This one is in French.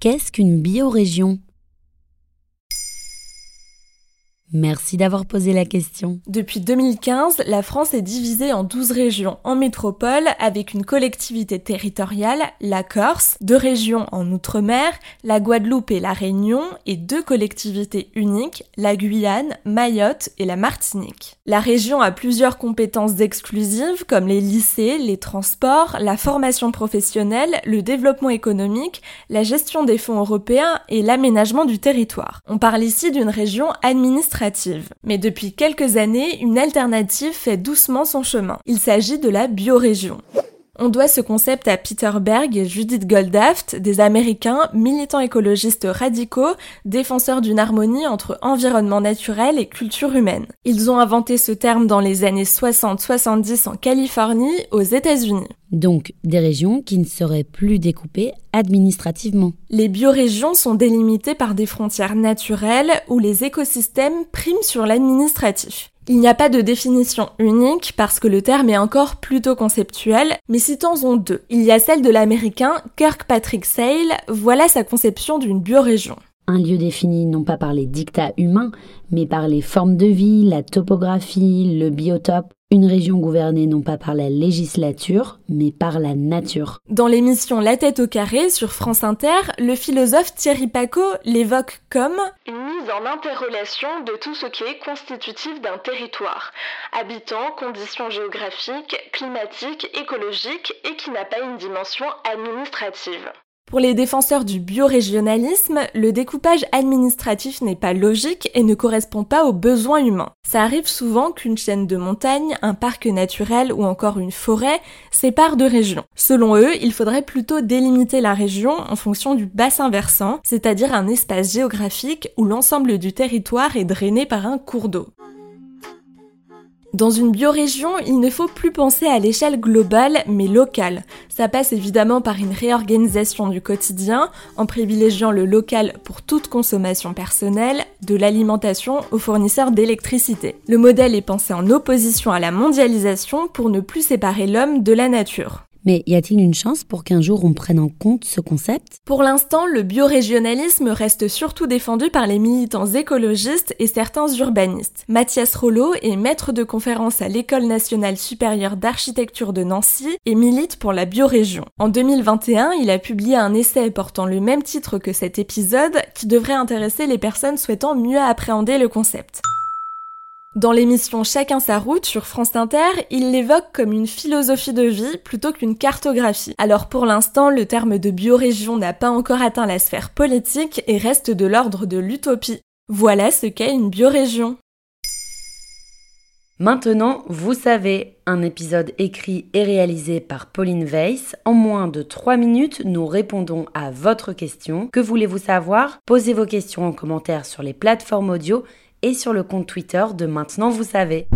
Qu'est-ce qu'une biorégion? Merci d'avoir posé la question. Depuis 2015, la France est divisée en 12 régions en métropole avec une collectivité territoriale, la Corse, deux régions en Outre-mer, la Guadeloupe et la Réunion, et deux collectivités uniques, la Guyane, Mayotte et la Martinique. La région a plusieurs compétences exclusives comme les lycées, les transports, la formation professionnelle, le développement économique, la gestion des fonds européens et l'aménagement du territoire. On parle ici d'une région administrative mais depuis quelques années, une alternative fait doucement son chemin. Il s'agit de la biorégion. On doit ce concept à Peter Berg et Judith Goldaft, des Américains militants écologistes radicaux, défenseurs d'une harmonie entre environnement naturel et culture humaine. Ils ont inventé ce terme dans les années 60-70 en Californie, aux États-Unis. Donc des régions qui ne seraient plus découpées administrativement. Les biorégions sont délimitées par des frontières naturelles où les écosystèmes priment sur l'administratif. Il n'y a pas de définition unique parce que le terme est encore plutôt conceptuel, mais citons-en deux. Il y a celle de l'américain Kirkpatrick Sale, voilà sa conception d'une biorégion. Un lieu défini non pas par les dictats humains, mais par les formes de vie, la topographie, le biotope, une région gouvernée non pas par la législature, mais par la nature. Dans l'émission La tête au carré sur France Inter, le philosophe Thierry Paco l'évoque comme une mise en interrelation de tout ce qui est constitutif d'un territoire, habitants, conditions géographiques, climatiques, écologiques, et qui n'a pas une dimension administrative. Pour les défenseurs du biorégionalisme, le découpage administratif n'est pas logique et ne correspond pas aux besoins humains. Ça arrive souvent qu'une chaîne de montagnes, un parc naturel ou encore une forêt sépare deux régions. Selon eux, il faudrait plutôt délimiter la région en fonction du bassin versant, c'est-à-dire un espace géographique où l'ensemble du territoire est drainé par un cours d'eau. Dans une biorégion, il ne faut plus penser à l'échelle globale, mais locale. Ça passe évidemment par une réorganisation du quotidien, en privilégiant le local pour toute consommation personnelle, de l'alimentation aux fournisseurs d'électricité. Le modèle est pensé en opposition à la mondialisation pour ne plus séparer l'homme de la nature. Mais y a-t-il une chance pour qu'un jour on prenne en compte ce concept? Pour l'instant, le biorégionalisme reste surtout défendu par les militants écologistes et certains urbanistes. Mathias Rollo est maître de conférence à l'École nationale supérieure d'architecture de Nancy et milite pour la biorégion. En 2021, il a publié un essai portant le même titre que cet épisode qui devrait intéresser les personnes souhaitant mieux appréhender le concept. Dans l'émission Chacun sa route sur France Inter, il l'évoque comme une philosophie de vie plutôt qu'une cartographie. Alors pour l'instant, le terme de biorégion n'a pas encore atteint la sphère politique et reste de l'ordre de l'utopie. Voilà ce qu'est une biorégion. Maintenant, vous savez, un épisode écrit et réalisé par Pauline Weiss. En moins de 3 minutes, nous répondons à votre question. Que voulez-vous savoir? Posez vos questions en commentaire sur les plateformes audio et sur le compte Twitter de Maintenant Vous savez.